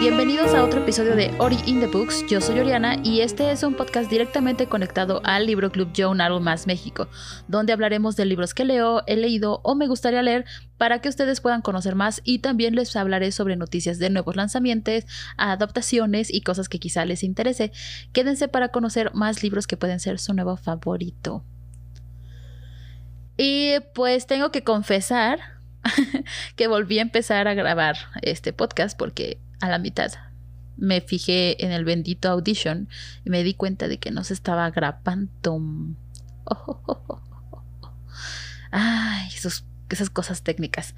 Bienvenidos a otro episodio de Ori in the Books. Yo soy Oriana y este es un podcast directamente conectado al Libro Club Joan Arrow Más México, donde hablaremos de libros que leo, he leído o me gustaría leer para que ustedes puedan conocer más y también les hablaré sobre noticias de nuevos lanzamientos, adaptaciones y cosas que quizá les interese. Quédense para conocer más libros que pueden ser su nuevo favorito. Y pues tengo que confesar que volví a empezar a grabar este podcast porque a la mitad me fijé en el bendito Audition y me di cuenta de que no se estaba grabando. Ay, esas cosas técnicas.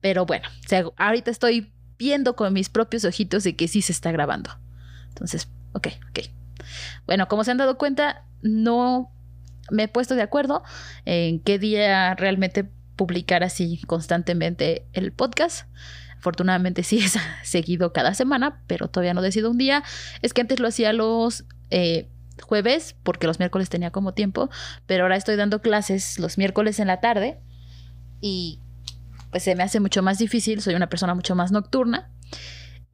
Pero bueno, ahorita estoy viendo con mis propios ojitos de que sí se está grabando. Entonces, ok, ok. Bueno, como se han dado cuenta, no me he puesto de acuerdo en qué día realmente publicar así constantemente el podcast. Afortunadamente sí es seguido cada semana, pero todavía no decido un día. Es que antes lo hacía los eh, jueves, porque los miércoles tenía como tiempo, pero ahora estoy dando clases los miércoles en la tarde y pues se me hace mucho más difícil, soy una persona mucho más nocturna.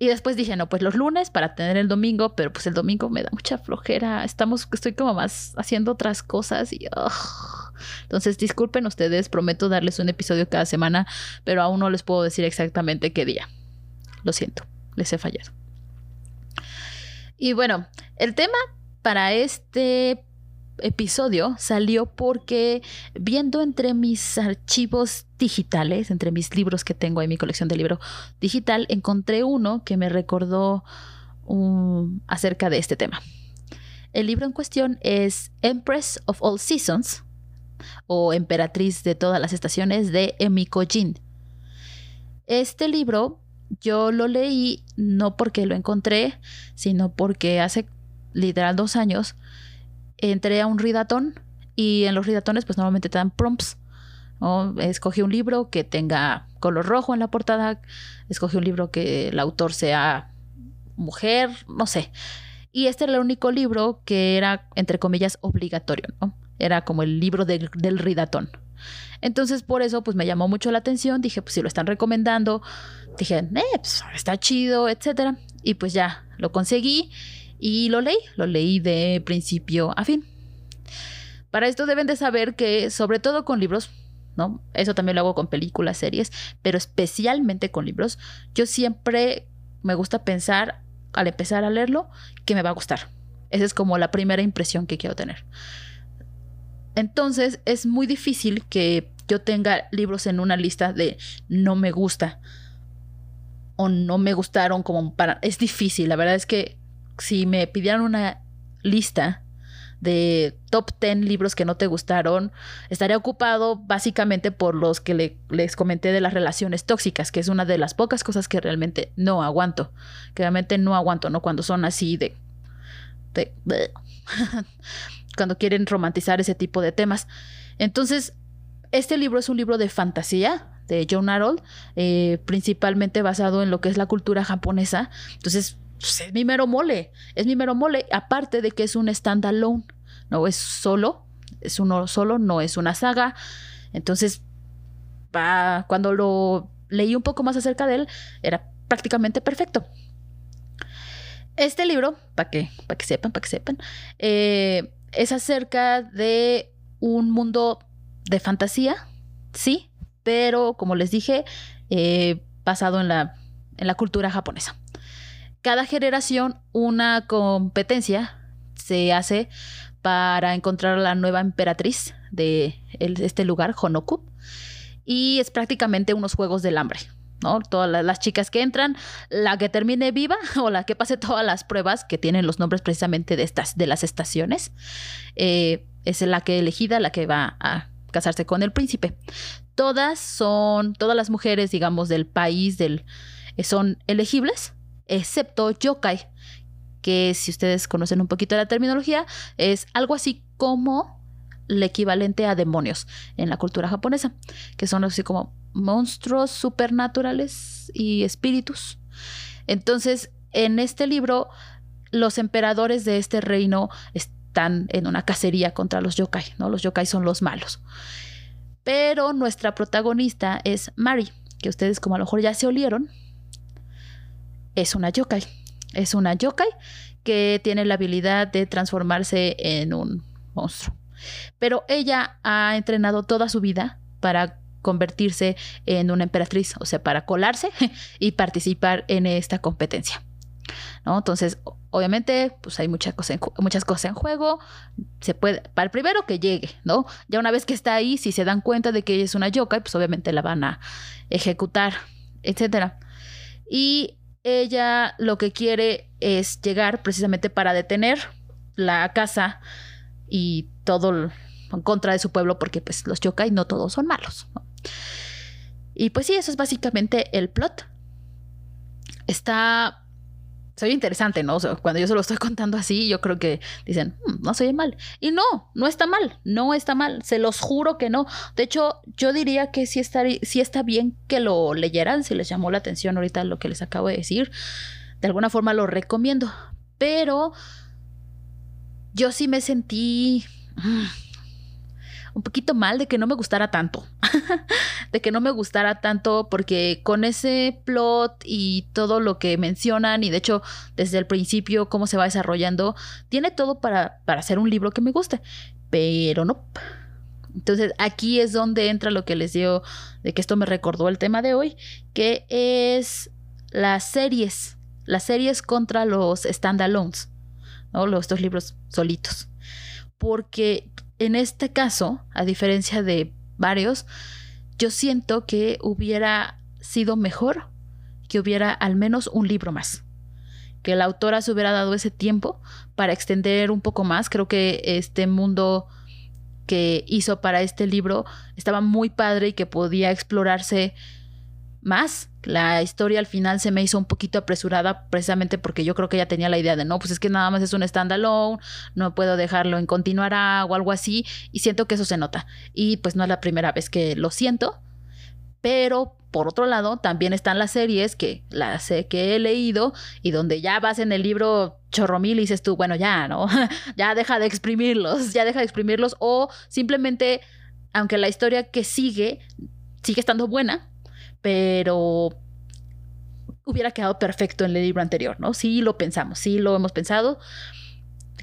Y después dije, no, pues los lunes para tener el domingo, pero pues el domingo me da mucha flojera. Estamos, estoy como más haciendo otras cosas y... Entonces, disculpen ustedes, prometo darles un episodio cada semana, pero aún no les puedo decir exactamente qué día. Lo siento, les he fallado. Y bueno, el tema para este episodio salió porque viendo entre mis archivos digitales, entre mis libros que tengo en mi colección de libro digital, encontré uno que me recordó um, acerca de este tema. El libro en cuestión es Empress of All Seasons o Emperatriz de todas las estaciones de Emiko Jin. Este libro yo lo leí no porque lo encontré, sino porque hace literal dos años entré a un ridatón y en los ridatones pues normalmente te dan prompts. Escogí un libro que tenga color rojo en la portada, escogí un libro que el autor sea mujer, no sé. Y este era el único libro que era, entre comillas, obligatorio, ¿no? Era como el libro del ridatón. Entonces, por eso, pues me llamó mucho la atención. Dije, pues si lo están recomendando, dije, eh, pues, está chido, etcétera. Y pues ya lo conseguí y lo leí, lo leí de principio a fin. Para esto deben de saber que, sobre todo con libros, ¿no? Eso también lo hago con películas, series, pero especialmente con libros, yo siempre me gusta pensar, al empezar a leerlo, que me va a gustar. Esa es como la primera impresión que quiero tener. Entonces es muy difícil que yo tenga libros en una lista de no me gusta o no me gustaron como para... Es difícil, la verdad es que si me pidieran una lista de top 10 libros que no te gustaron, estaría ocupado básicamente por los que les comenté de las relaciones tóxicas, que es una de las pocas cosas que realmente no aguanto, que realmente no aguanto, ¿no? Cuando son así de... cuando quieren romantizar ese tipo de temas. Entonces, este libro es un libro de fantasía de John Harold, eh, principalmente basado en lo que es la cultura japonesa. Entonces, pues, es mi mero mole, es mi mero mole, aparte de que es un standalone, no es solo, es uno solo, no es una saga. Entonces, cuando lo leí un poco más acerca de él, era prácticamente perfecto. Este libro, para que, que sepan, para que sepan, eh, es acerca de un mundo de fantasía, sí, pero como les dije, eh, basado en la, en la cultura japonesa. Cada generación una competencia se hace para encontrar a la nueva emperatriz de este lugar, Honoku, y es prácticamente unos juegos del hambre. ¿no? Todas las chicas que entran, la que termine viva o la que pase todas las pruebas que tienen los nombres precisamente de estas, de las estaciones, eh, es la que elegida, la que va a casarse con el príncipe. Todas son, todas las mujeres, digamos, del país del, eh, son elegibles excepto yokai, que si ustedes conocen un poquito la terminología, es algo así como el equivalente a demonios en la cultura japonesa, que son así como monstruos supernaturales y espíritus. Entonces, en este libro, los emperadores de este reino están en una cacería contra los yokai, ¿no? Los yokai son los malos. Pero nuestra protagonista es Mari, que ustedes como a lo mejor ya se olieron, es una yokai. Es una yokai que tiene la habilidad de transformarse en un monstruo. Pero ella ha entrenado toda su vida para convertirse en una emperatriz, o sea, para colarse y participar en esta competencia. ¿No? Entonces, obviamente, pues hay muchas cosas, en, muchas cosas en juego. Se puede, para el primero que llegue, ¿no? Ya una vez que está ahí, si se dan cuenta de que ella es una yokai, pues obviamente la van a ejecutar, etcétera. Y ella lo que quiere es llegar precisamente para detener la casa y todo en contra de su pueblo, porque pues los yokai no todos son malos. Y pues sí, eso es básicamente el plot. Está soy interesante, ¿no? cuando yo se lo estoy contando así, yo creo que dicen, mm, no soy mal. Y no, no está mal, no está mal, se los juro que no. De hecho, yo diría que sí está, sí está bien que lo leyeran, si les llamó la atención ahorita lo que les acabo de decir. De alguna forma lo recomiendo, pero yo sí me sentí... Mm, un poquito mal de que no me gustara tanto. de que no me gustara tanto porque con ese plot y todo lo que mencionan y de hecho desde el principio cómo se va desarrollando, tiene todo para, para hacer un libro que me guste. Pero no. Entonces aquí es donde entra lo que les digo de que esto me recordó el tema de hoy, que es las series, las series contra los standalones, ¿no? Los dos libros solitos. Porque en este caso, a diferencia de varios, yo siento que hubiera sido mejor que hubiera al menos un libro más. Que la autora se hubiera dado ese tiempo para extender un poco más. Creo que este mundo que hizo para este libro estaba muy padre y que podía explorarse más. La historia al final se me hizo un poquito apresurada precisamente porque yo creo que ella tenía la idea de no, pues es que nada más es un standalone, no puedo dejarlo en continuará o algo así y siento que eso se nota. Y pues no es la primera vez que lo siento, pero por otro lado también están las series que las que he leído y donde ya vas en el libro chorromil y dices tú, bueno, ya, ¿no? ya deja de exprimirlos, ya deja de exprimirlos o simplemente aunque la historia que sigue sigue estando buena, pero hubiera quedado perfecto en el libro anterior, ¿no? Sí lo pensamos, sí lo hemos pensado.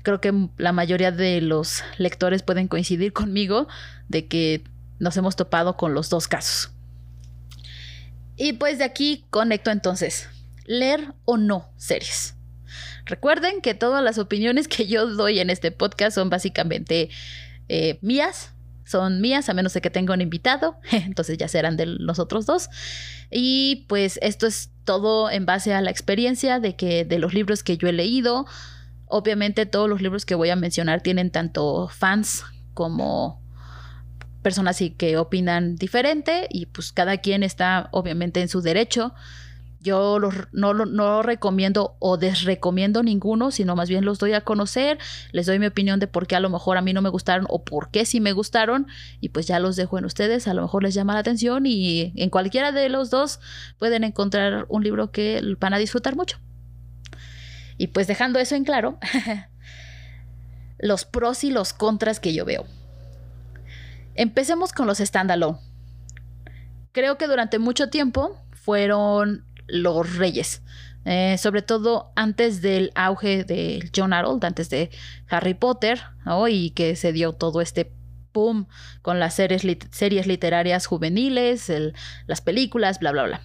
Creo que la mayoría de los lectores pueden coincidir conmigo de que nos hemos topado con los dos casos. Y pues de aquí conecto entonces, leer o no series. Recuerden que todas las opiniones que yo doy en este podcast son básicamente eh, mías, son mías, a menos de que tenga un invitado, entonces ya serán de los otros dos. Y pues esto es todo en base a la experiencia de que de los libros que yo he leído, obviamente todos los libros que voy a mencionar tienen tanto fans como personas que opinan diferente y pues cada quien está obviamente en su derecho yo no, no recomiendo o desrecomiendo ninguno, sino más bien los doy a conocer, les doy mi opinión de por qué a lo mejor a mí no me gustaron o por qué sí me gustaron y pues ya los dejo en ustedes, a lo mejor les llama la atención y en cualquiera de los dos pueden encontrar un libro que van a disfrutar mucho. Y pues dejando eso en claro, los pros y los contras que yo veo. Empecemos con los standalone. Creo que durante mucho tiempo fueron los reyes. Eh, sobre todo antes del auge de John Harold, antes de Harry Potter, y que se dio todo este boom con las series, series literarias juveniles, las películas, bla, bla, bla.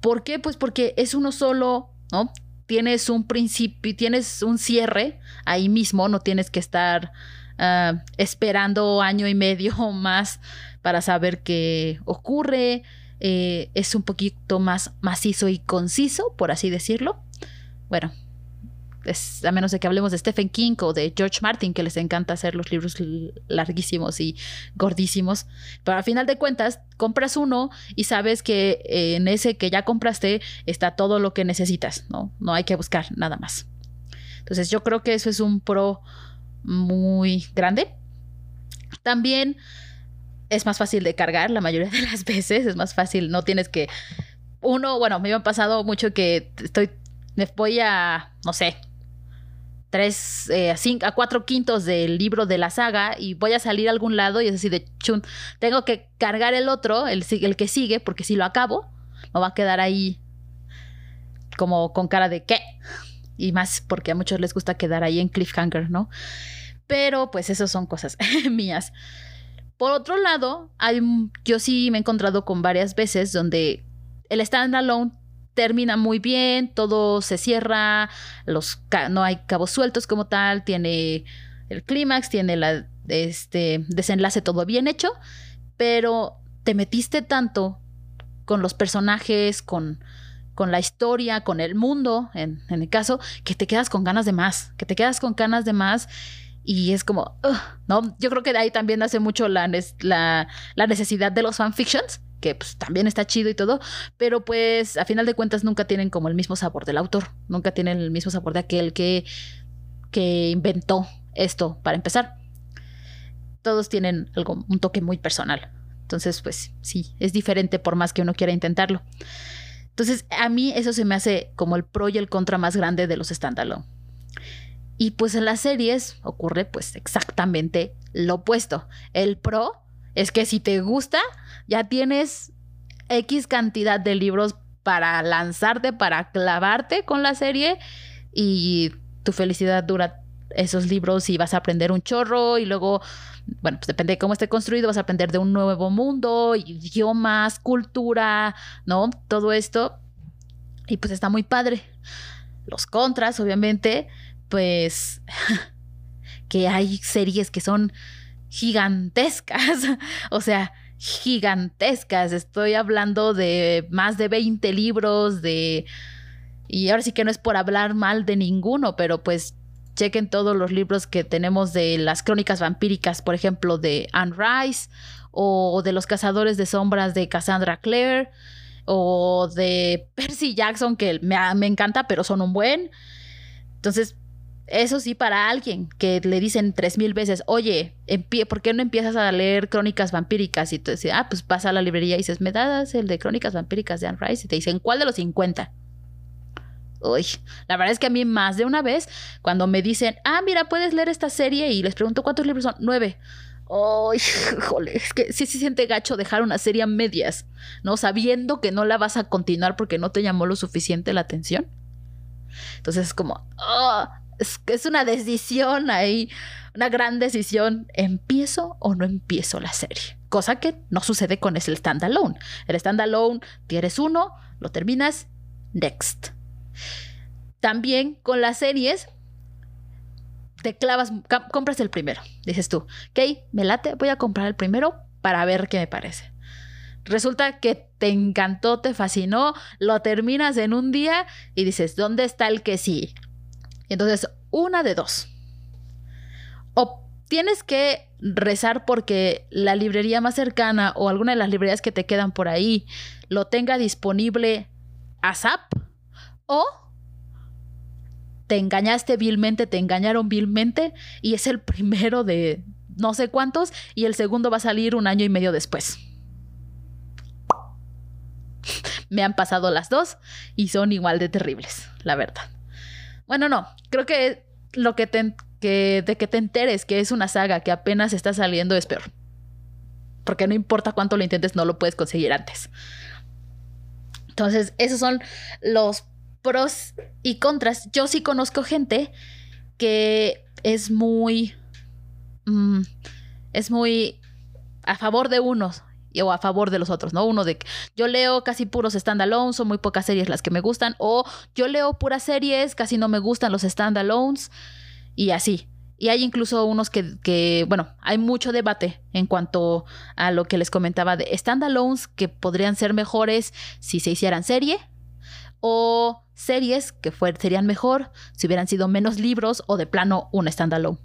¿Por qué? Pues porque es uno solo, ¿no? Tienes un principio, tienes un cierre ahí mismo, no tienes que estar ah, esperando año y medio o más para saber qué ocurre, eh, es un poquito más macizo y conciso, por así decirlo. Bueno, a menos de que hablemos de Stephen King o de George Martin, que les encanta hacer los libros larguísimos y gordísimos. Pero al final de cuentas, compras uno y sabes que en ese que ya compraste está todo lo que necesitas, ¿no? No hay que buscar nada más. Entonces yo creo que eso es un pro muy grande. También es más fácil de cargar la mayoría de las veces, es más fácil, no tienes que... Uno, bueno, me ha pasado mucho que estoy, me voy a, no sé, tres, eh, cinco, a cuatro quintos del libro de la saga y voy a salir a algún lado y es así de chun, tengo que cargar el otro, el, el que sigue, porque si lo acabo, me va a quedar ahí como con cara de ¿qué? Y más porque a muchos les gusta quedar ahí en cliffhanger, ¿no? Pero pues esas son cosas mías. Por otro lado, hay, yo sí me he encontrado con varias veces donde el standalone termina muy bien, todo se cierra, no hay cabos sueltos como tal, tiene el clímax, tiene la, este desenlace todo bien hecho, pero te metiste tanto con los personajes, con, la historia, con el mundo, en, el caso, que te quedas con ganas de más, que te quedas con ganas de más y es como, ¿no? Yo creo que de ahí también hace mucho la, la, la necesidad de los fanfictions, que pues también está chido y todo, pero pues a final de cuentas nunca tienen como el mismo sabor del autor, nunca tienen el mismo sabor de aquel que, que inventó esto para empezar. Todos tienen algo, un toque muy personal. Entonces, pues sí, es diferente por más que uno quiera intentarlo. Entonces, a mí eso se me hace como el pro y el contra más grande de los standalone. Y pues en las series ocurre pues exactamente lo opuesto. El pro es que si te gusta, ya tienes X cantidad de libros para lanzarte, para clavarte con la serie y tu felicidad dura esos libros y vas a aprender un chorro y luego, bueno, pues depende de cómo esté construido, vas a aprender de un nuevo mundo, idiomas, cultura, ¿no? Todo esto. Y pues está muy padre. Los contras, obviamente, pues que hay series que son gigantescas, o sea, gigantescas. Estoy hablando de más de 20 libros, de... Y ahora sí que no es por hablar mal de ninguno, pero pues chequen todos los libros que tenemos de las crónicas vampíricas, por ejemplo, de Anne Rice, o de los cazadores de sombras de Cassandra Clare, o de Percy Jackson, que me, me encanta, pero son un buen. Entonces, eso sí, para alguien que le dicen tres mil veces, oye, ¿por qué no empiezas a leer crónicas vampíricas? Y tú dices, ah, pues pasa a la librería y dices, ¿me das el de crónicas vampíricas de Anne Rice? Y te dicen, ¿cuál de los 50? Uy, la verdad es que a mí más de una vez, cuando me dicen, ah, mira, puedes leer esta serie y les pregunto cuántos libros son, nueve. Uy, jole, es que sí se siente gacho dejar una serie a medias, ¿no? Sabiendo que no la vas a continuar porque no te llamó lo suficiente la atención. Entonces es como, oh, es, es una decisión ahí, una gran decisión. ¿Empiezo o no empiezo la serie? Cosa que no sucede con el standalone. El standalone, tienes uno, lo terminas, next. También con las series, te clavas, compras el primero. Dices tú, ok, me late, voy a comprar el primero para ver qué me parece. Resulta que te encantó, te fascinó, lo terminas en un día y dices, ¿dónde está el que sí? Y entonces, una de dos. O tienes que rezar porque la librería más cercana o alguna de las librerías que te quedan por ahí lo tenga disponible a SAP o te engañaste vilmente, te engañaron vilmente y es el primero de no sé cuántos y el segundo va a salir un año y medio después. Me han pasado las dos y son igual de terribles, la verdad. Bueno, no, creo que lo que, te, que de que te enteres que es una saga que apenas está saliendo es peor. Porque no importa cuánto lo intentes, no lo puedes conseguir antes. Entonces, esos son los pros y contras. Yo sí conozco gente que es muy... Mm, es muy a favor de unos o a favor de los otros, ¿no? Uno de yo leo casi puros standalones, son muy pocas series las que me gustan, o yo leo puras series, casi no me gustan los standalones, y así. Y hay incluso unos que, que, bueno, hay mucho debate en cuanto a lo que les comentaba de standalones que podrían ser mejores si se hicieran serie, o series que serían mejor si hubieran sido menos libros o de plano un standalone.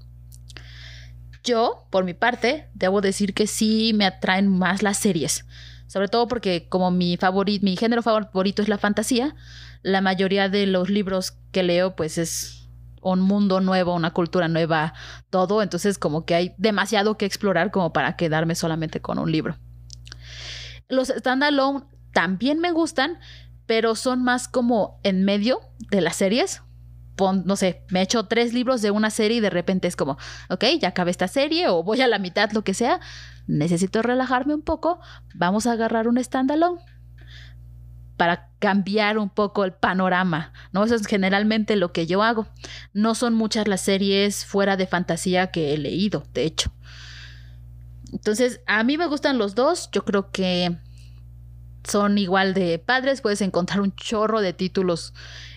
Yo, por mi parte, debo decir que sí me atraen más las series. Sobre todo porque como mi, favorito, mi género favorito es la fantasía, la mayoría de los libros que leo pues es un mundo nuevo, una cultura nueva, todo. Entonces como que hay demasiado que explorar como para quedarme solamente con un libro. Los standalone también me gustan, pero son más como en medio de las series no sé, me echo tres libros de una serie y de repente es como, ok, ya acabé esta serie o voy a la mitad, lo que sea, necesito relajarme un poco, vamos a agarrar un standalone. para cambiar un poco el panorama, ¿no? Eso es generalmente lo que yo hago. No son muchas las series fuera de fantasía que he leído, de hecho. Entonces, a mí me gustan los dos, yo creo que son igual de padres, puedes encontrar un chorro de títulos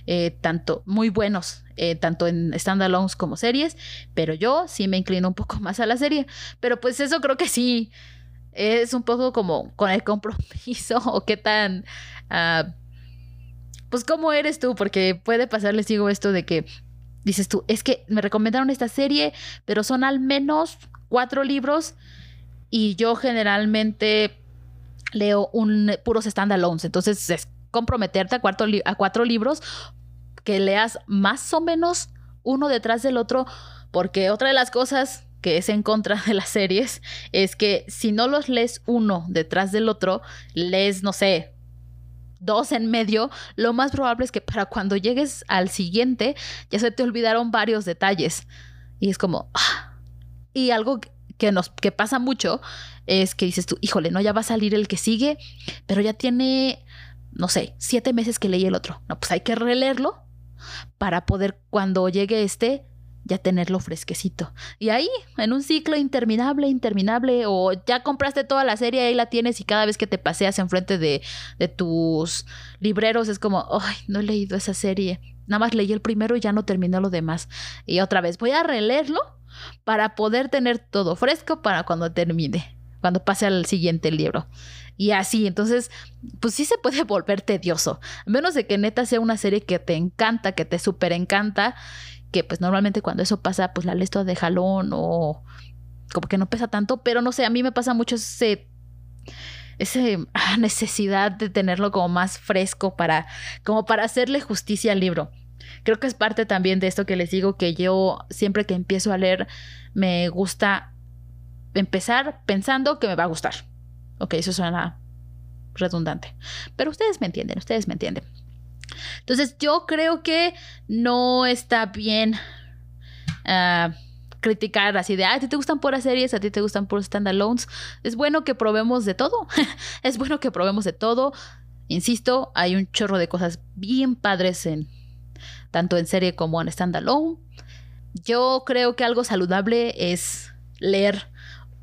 eh, tanto muy buenos, eh, tanto en standalones como series, pero yo sí me inclino un poco más a la serie, pero pues eso creo que sí es un poco como con el compromiso o qué tan... Uh, pues cómo eres tú, porque puede pasar, les digo esto de que dices tú, es que me recomendaron esta serie, pero son al menos cuatro libros y yo generalmente leo un puros standalones, entonces es comprometerte a, cuatro, a cuatro libros que leas más o menos uno detrás del otro, porque otra de las cosas que es en contra de las series es que si no los lees uno detrás del otro, lees, no sé, dos en medio, lo más probable es que para cuando llegues al siguiente ya se te olvidaron varios detalles. Y es como... Ah. Y algo que nos que pasa mucho es que dices tú, híjole, no, ya va a salir el que sigue, pero ya tiene, no sé, siete meses que leí el otro. No, pues hay que releerlo para poder cuando llegue este ya tenerlo fresquecito. Y ahí, en un ciclo interminable, interminable, o ya compraste toda la serie, ahí la tienes y cada vez que te paseas enfrente de, de tus libreros es como, ay, no he leído esa serie. Nada más leí el primero y ya no terminó lo demás. Y otra vez, voy a releerlo para poder tener todo fresco para cuando termine, cuando pase al siguiente libro. Y así, entonces, pues sí se puede volver tedioso. A menos de que neta sea una serie que te encanta, que te súper encanta que pues normalmente cuando eso pasa, pues la lees toda de jalón o como que no pesa tanto, pero no sé, a mí me pasa mucho ese ese ah, necesidad de tenerlo como más fresco para como para hacerle justicia al libro. Creo que es parte también de esto que les digo que yo siempre que empiezo a leer me gusta empezar pensando que me va a gustar. Ok, eso suena redundante. Pero ustedes me entienden, ustedes me entienden. Entonces yo creo que no está bien ah, criticar así de, a ti te gustan puras series, a ti te gustan puros standalones. Es bueno que probemos de todo. es bueno que probemos de todo. Insisto, hay un chorro de cosas bien padres en tanto en serie como en standalone. Yo creo que algo saludable es leer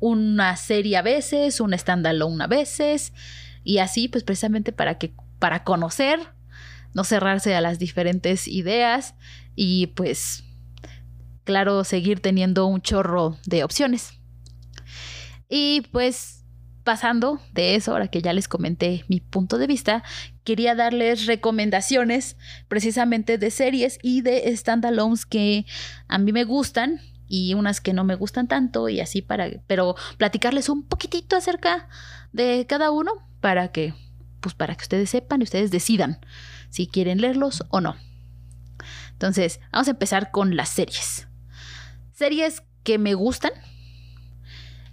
una serie a veces, un standalone a veces y así pues precisamente para que para conocer no cerrarse a las diferentes ideas y pues claro, seguir teniendo un chorro de opciones. Y pues pasando de eso, ahora que ya les comenté mi punto de vista, quería darles recomendaciones precisamente de series y de standalones que a mí me gustan y unas que no me gustan tanto y así para, pero platicarles un poquitito acerca de cada uno para que, pues para que ustedes sepan y ustedes decidan si quieren leerlos o no. Entonces, vamos a empezar con las series. Series que me gustan.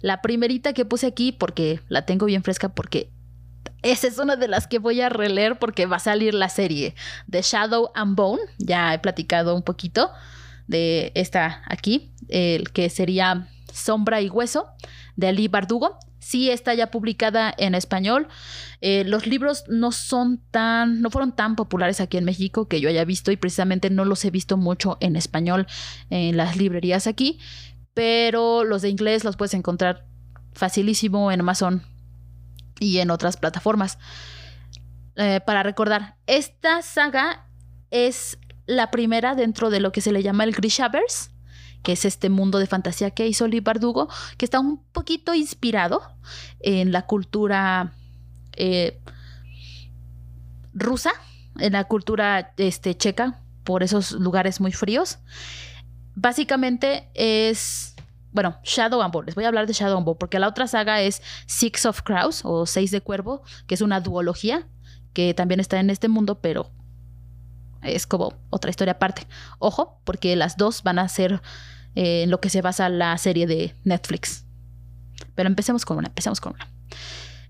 La primerita que puse aquí, porque la tengo bien fresca, porque esa es una de las que voy a releer porque va a salir la serie de Shadow and Bone. Ya he platicado un poquito de esta aquí, el que sería Sombra y Hueso de Ali Bardugo sí está ya publicada en español. Eh, los libros no son tan, no fueron tan populares aquí en México que yo haya visto y precisamente no los he visto mucho en español en las librerías aquí, pero los de inglés los puedes encontrar facilísimo en Amazon y en otras plataformas. Eh, para recordar, esta saga es la primera dentro de lo que se le llama el Grishaverse que es este mundo de fantasía que hizo Lee Bardugo, que está un poquito inspirado en la cultura eh, rusa, en la cultura este, checa, por esos lugares muy fríos. Básicamente es, bueno, Shadow and Bone. Les voy a hablar de Shadow and Bone porque la otra saga es Six of Crows o Seis de Cuervo, que es una duología que también está en este mundo, pero es como otra historia aparte. Ojo, porque las dos van a ser eh, en lo que se basa la serie de Netflix. Pero empecemos con una, empecemos con una.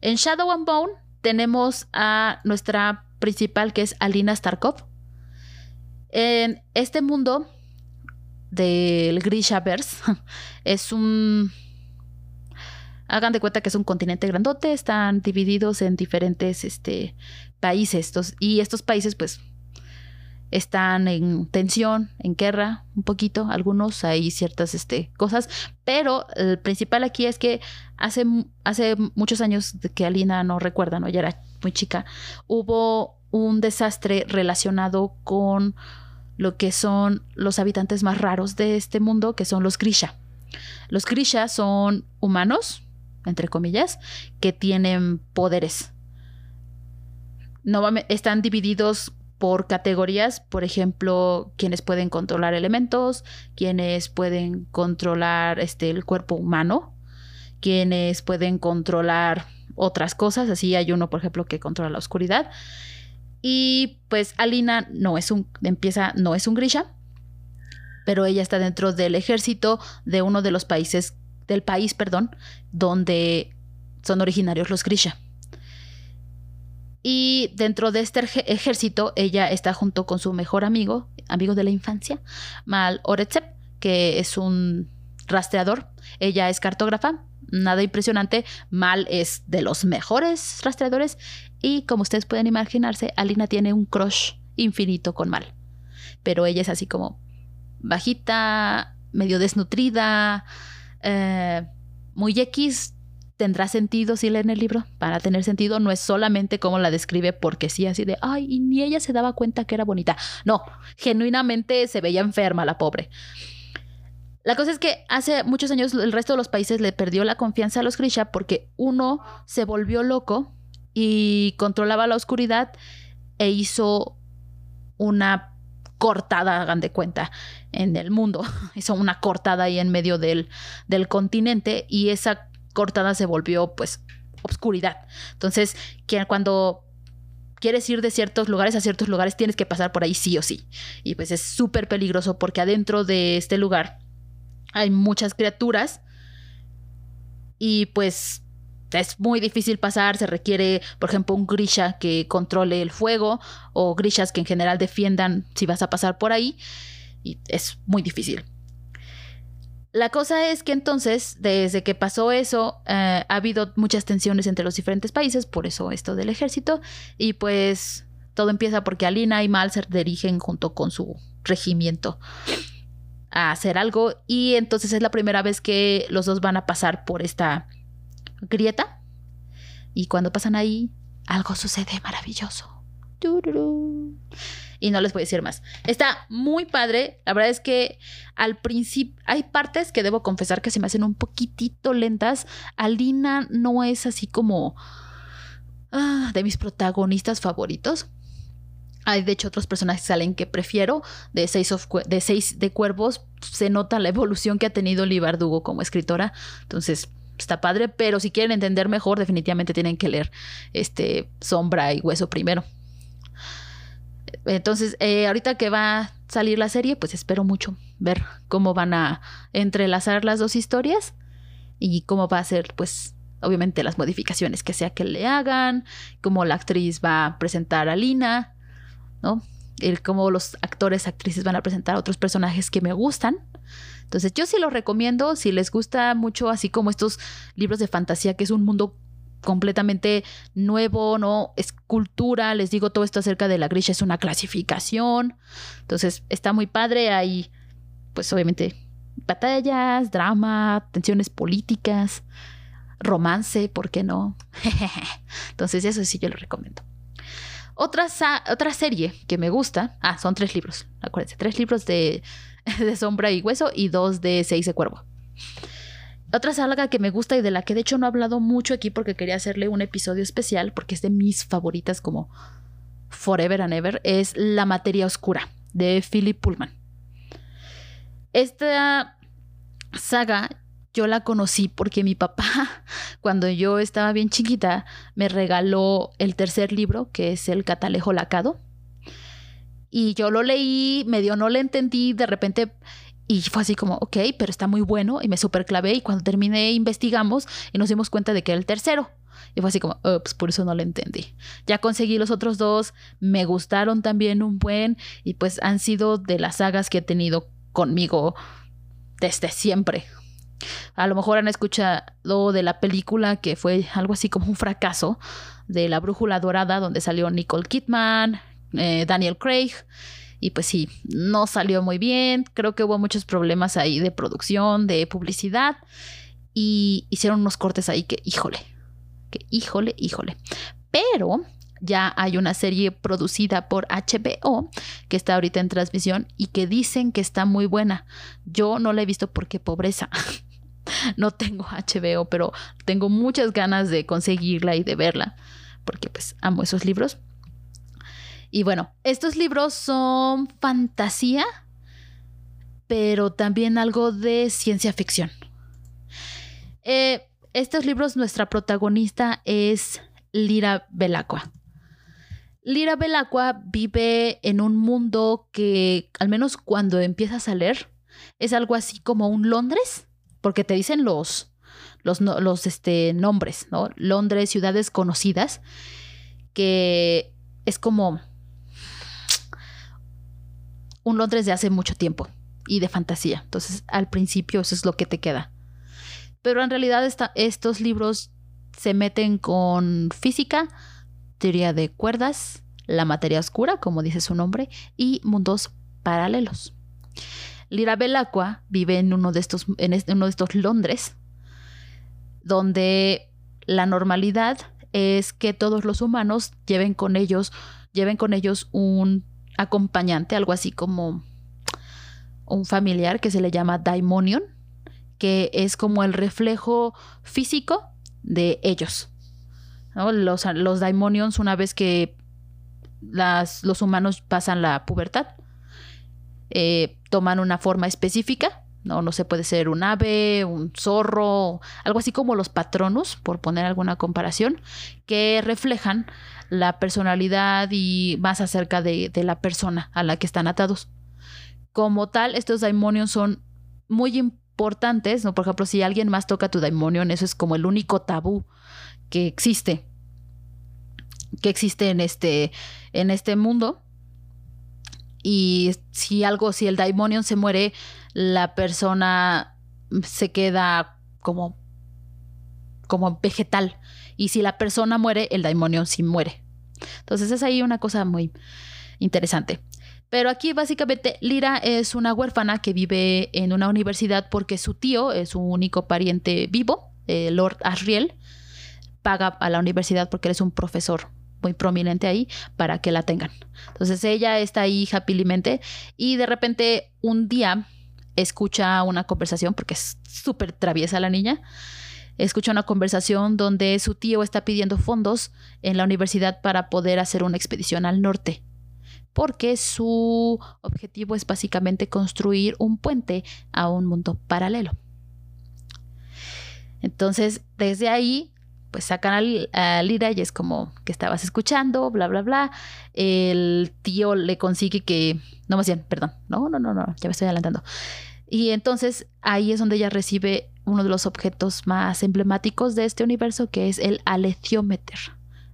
En Shadow and Bone tenemos a nuestra principal que es Alina Starkov. En este mundo del Grishaverse es un hagan de cuenta que es un continente grandote, están divididos en diferentes este, países. y estos países, pues, están en tensión, en guerra, un poquito, algunos hay ciertas este, cosas, pero el principal aquí es que hace, hace muchos años que Alina no recuerda, ¿no? Ya era muy chica, hubo un desastre relacionado con lo que son los habitantes más raros de este mundo, que son los Grisha. Los Grisha son humanos, entre comillas, que tienen poderes. No, están divididos por categorías, por ejemplo, quienes pueden controlar elementos, quienes pueden controlar este, el cuerpo humano, quienes pueden controlar otras cosas, así hay uno, por ejemplo, que controla la oscuridad. Y pues Alina no es un, empieza, no es un Grisha, pero ella está dentro del ejército de uno de los países, del país, perdón, donde son originarios los Grisha. Y dentro de este ejército, ella está junto con su mejor amigo, amigo de la infancia, Mal Oretsep, que es un rastreador. Ella es cartógrafa, nada impresionante. Mal es de los mejores rastreadores. Y como ustedes pueden imaginarse, Alina tiene un crush infinito con Mal. Pero ella es así como bajita, medio desnutrida, eh, muy X, tendrá sentido si leen el libro. Para tener sentido no es solamente como la describe porque sí, así de, ay, y ni ella se daba cuenta que era bonita. No, genuinamente se veía enferma la pobre. La cosa es que hace muchos años el resto de los países le perdió la confianza a los Grisha porque uno se volvió loco y controlaba la oscuridad e hizo una cortada, hagan de cuenta, en el mundo. Hizo una cortada ahí en medio del, del continente y esa cortada se volvió pues obscuridad. Entonces, cuando quieres ir de ciertos lugares a ciertos lugares, tienes que pasar por ahí sí o sí. Y pues es súper peligroso porque adentro de este lugar hay muchas criaturas y pues es muy difícil pasar, se requiere, por ejemplo, un grisha que controle el fuego o grishas que en general defiendan si vas a pasar por ahí y es muy difícil. La cosa es que entonces, desde que pasó eso, eh, ha habido muchas tensiones entre los diferentes países, por eso esto del ejército, y pues todo empieza porque Alina y Mal se dirigen junto con su regimiento a hacer algo, y entonces es la primera vez que los dos van a pasar por esta grieta, y cuando pasan ahí, algo sucede maravilloso. Y no les voy a decir más. Está muy padre. La verdad es que al principio hay partes que debo confesar que se me hacen un poquitito lentas. Alina no es así como ah, de mis protagonistas favoritos. Hay de hecho otros personajes que salen que prefiero. De seis, de seis de cuervos se nota la evolución que ha tenido Lee Bardugo como escritora. Entonces está padre, pero si quieren entender mejor, definitivamente tienen que leer este Sombra y Hueso primero. Entonces, eh, ahorita que va a salir la serie, pues espero mucho ver cómo van a entrelazar las dos historias y cómo va a ser, pues, obviamente las modificaciones que sea que le hagan, cómo la actriz va a presentar a Lina, ¿no? El cómo los actores, actrices van a presentar a otros personajes que me gustan. Entonces, yo sí los recomiendo, si les gusta mucho, así como estos libros de fantasía, que es un mundo completamente nuevo, ¿no? Es cultura, les digo todo esto acerca de la Grisha, es una clasificación. Entonces, está muy padre, hay pues obviamente batallas, drama, tensiones políticas, romance, ¿por qué no? Entonces, eso sí yo lo recomiendo. Otra, otra serie que me gusta, ah, son tres libros, acuérdense, tres libros de, de Sombra y Hueso y dos de Seis de Cuervo. Otra saga que me gusta y de la que de hecho no he hablado mucho aquí porque quería hacerle un episodio especial porque es de mis favoritas como Forever and Ever es La materia oscura de Philip Pullman. Esta saga yo la conocí porque mi papá, cuando yo estaba bien chiquita, me regaló el tercer libro, que es El Catalejo Lacado. Y yo lo leí, medio no le entendí, de repente y fue así como, ok, pero está muy bueno y me super clavé y cuando terminé investigamos y nos dimos cuenta de que era el tercero. Y fue así como, ups, por eso no lo entendí. Ya conseguí los otros dos, me gustaron también un buen y pues han sido de las sagas que he tenido conmigo desde siempre. A lo mejor han escuchado de la película que fue algo así como un fracaso de La Brújula Dorada, donde salió Nicole Kidman, eh, Daniel Craig. Y pues sí, no salió muy bien. Creo que hubo muchos problemas ahí de producción, de publicidad. Y hicieron unos cortes ahí que, híjole, que híjole, híjole. Pero ya hay una serie producida por HBO que está ahorita en transmisión y que dicen que está muy buena. Yo no la he visto porque pobreza. no tengo HBO, pero tengo muchas ganas de conseguirla y de verla porque pues amo esos libros. Y bueno, estos libros son fantasía, pero también algo de ciencia ficción. Eh, estos libros, nuestra protagonista es Lira Belacqua. Lira Belacqua vive en un mundo que, al menos cuando empiezas a leer, es algo así como un Londres, porque te dicen los, los, los este, nombres, ¿no? Londres, ciudades conocidas, que es como un Londres de hace mucho tiempo y de fantasía. Entonces, al principio eso es lo que te queda. Pero en realidad estos libros se meten con física, teoría de cuerdas, la materia oscura, como dice su nombre, y mundos paralelos. Lira Belacqua vive en uno de estos, en uno de estos Londres, donde la normalidad es que todos los humanos lleven con ellos, lleven con ellos un acompañante, algo así como un familiar que se le llama daimonion, que es como el reflejo físico de ellos. Los, daimonions, una vez que las, los humanos pasan la pubertad, eh, toman una forma específica. No, no se puede ser un ave, un zorro, algo así como los patronus, por poner alguna comparación, que reflejan la personalidad y más acerca de, de la persona a la que están atados. Como tal, estos daimonios son muy importantes, ¿no? Por ejemplo, si alguien más toca tu daimonion, eso es como el único tabú que existe, que existe en este, en este mundo. Y si algo, si el daimonion se muere, la persona se queda como, como vegetal. Y si la persona muere, el daimonion sí muere. Entonces es ahí una cosa muy interesante. Pero aquí básicamente Lira es una huérfana que vive en una universidad porque su tío es su único pariente vivo, Lord Asriel, paga a la universidad porque él es un profesor muy prominente ahí para que la tengan. Entonces ella está ahí happymente y de repente un día escucha una conversación porque es súper traviesa la niña. Escucha una conversación donde su tío está pidiendo fondos en la universidad para poder hacer una expedición al norte, porque su objetivo es básicamente construir un puente a un mundo paralelo. Entonces, desde ahí pues sacan a, Lira y es como que estabas escuchando, bla, bla, bla. El tío le consigue que, no más bien, perdón, no, no, no, no, ya me estoy adelantando. Y entonces ahí es donde ella recibe uno de los objetos más emblemáticos de este universo, que es el aleciómetro.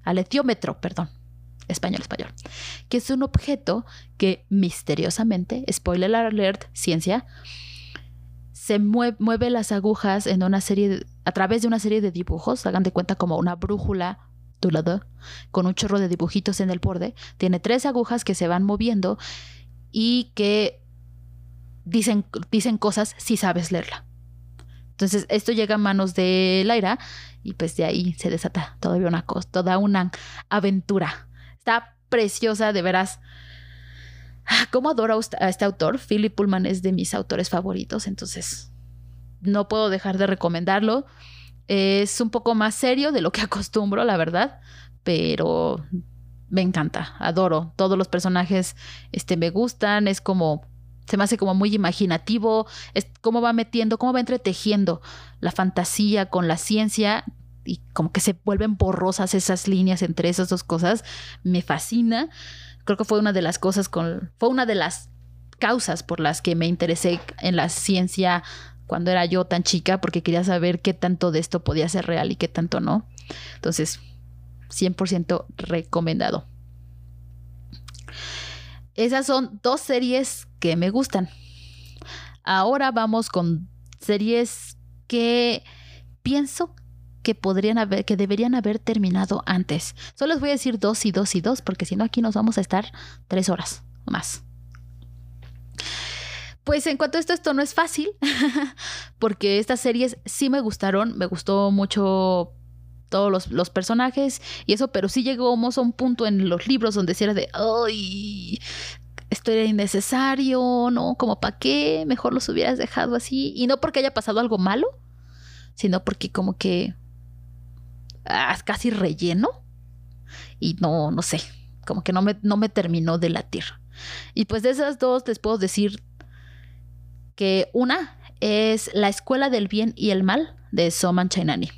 Aleciómetro, perdón. Español, español. Que es un objeto que misteriosamente, spoiler alert, ciencia, se mueve, las agujas en una serie a través de una serie de dibujos, hagan de cuenta como una brújula con un chorro de dibujitos en el borde. Tiene tres agujas que se van moviendo y que dicen, dicen cosas si sabes leerla. Entonces, esto llega a manos de Laira y pues de ahí se desata todavía una cosa, toda una aventura. Está preciosa, de veras. Ah, ¿Cómo adoro a este autor? Philip Pullman es de mis autores favoritos, entonces no puedo dejar de recomendarlo. Es un poco más serio de lo que acostumbro, la verdad, pero me encanta, adoro. Todos los personajes este, me gustan, es como, se me hace como muy imaginativo, es cómo va metiendo, cómo va entretejiendo la fantasía con la ciencia y como que se vuelven borrosas esas líneas entre esas dos cosas, me fascina creo que fue una de las cosas con, fue una de las causas por las que me interesé en la ciencia cuando era yo tan chica, porque quería saber qué tanto de esto podía ser real y qué tanto no. Entonces, 100% recomendado. Esas son dos series que me gustan. Ahora vamos con series que pienso que podrían haber, que deberían haber terminado antes. Solo les voy a decir dos y dos y dos, porque si no aquí nos vamos a estar tres horas o más. Pues en cuanto a esto, esto no es fácil, porque estas series sí me gustaron, me gustó mucho todos los, personajes y eso, pero sí llegamos a un punto en los libros donde si era de, ay, esto era innecesario, ¿no? Como para qué, mejor los hubieras dejado así. Y no porque haya pasado algo malo, sino porque como que ah, casi relleno y no, no sé, como que no me, no me terminó de latir. Y pues de esas dos les puedo decir que una es La Escuela del Bien y el Mal de Soman Chainani.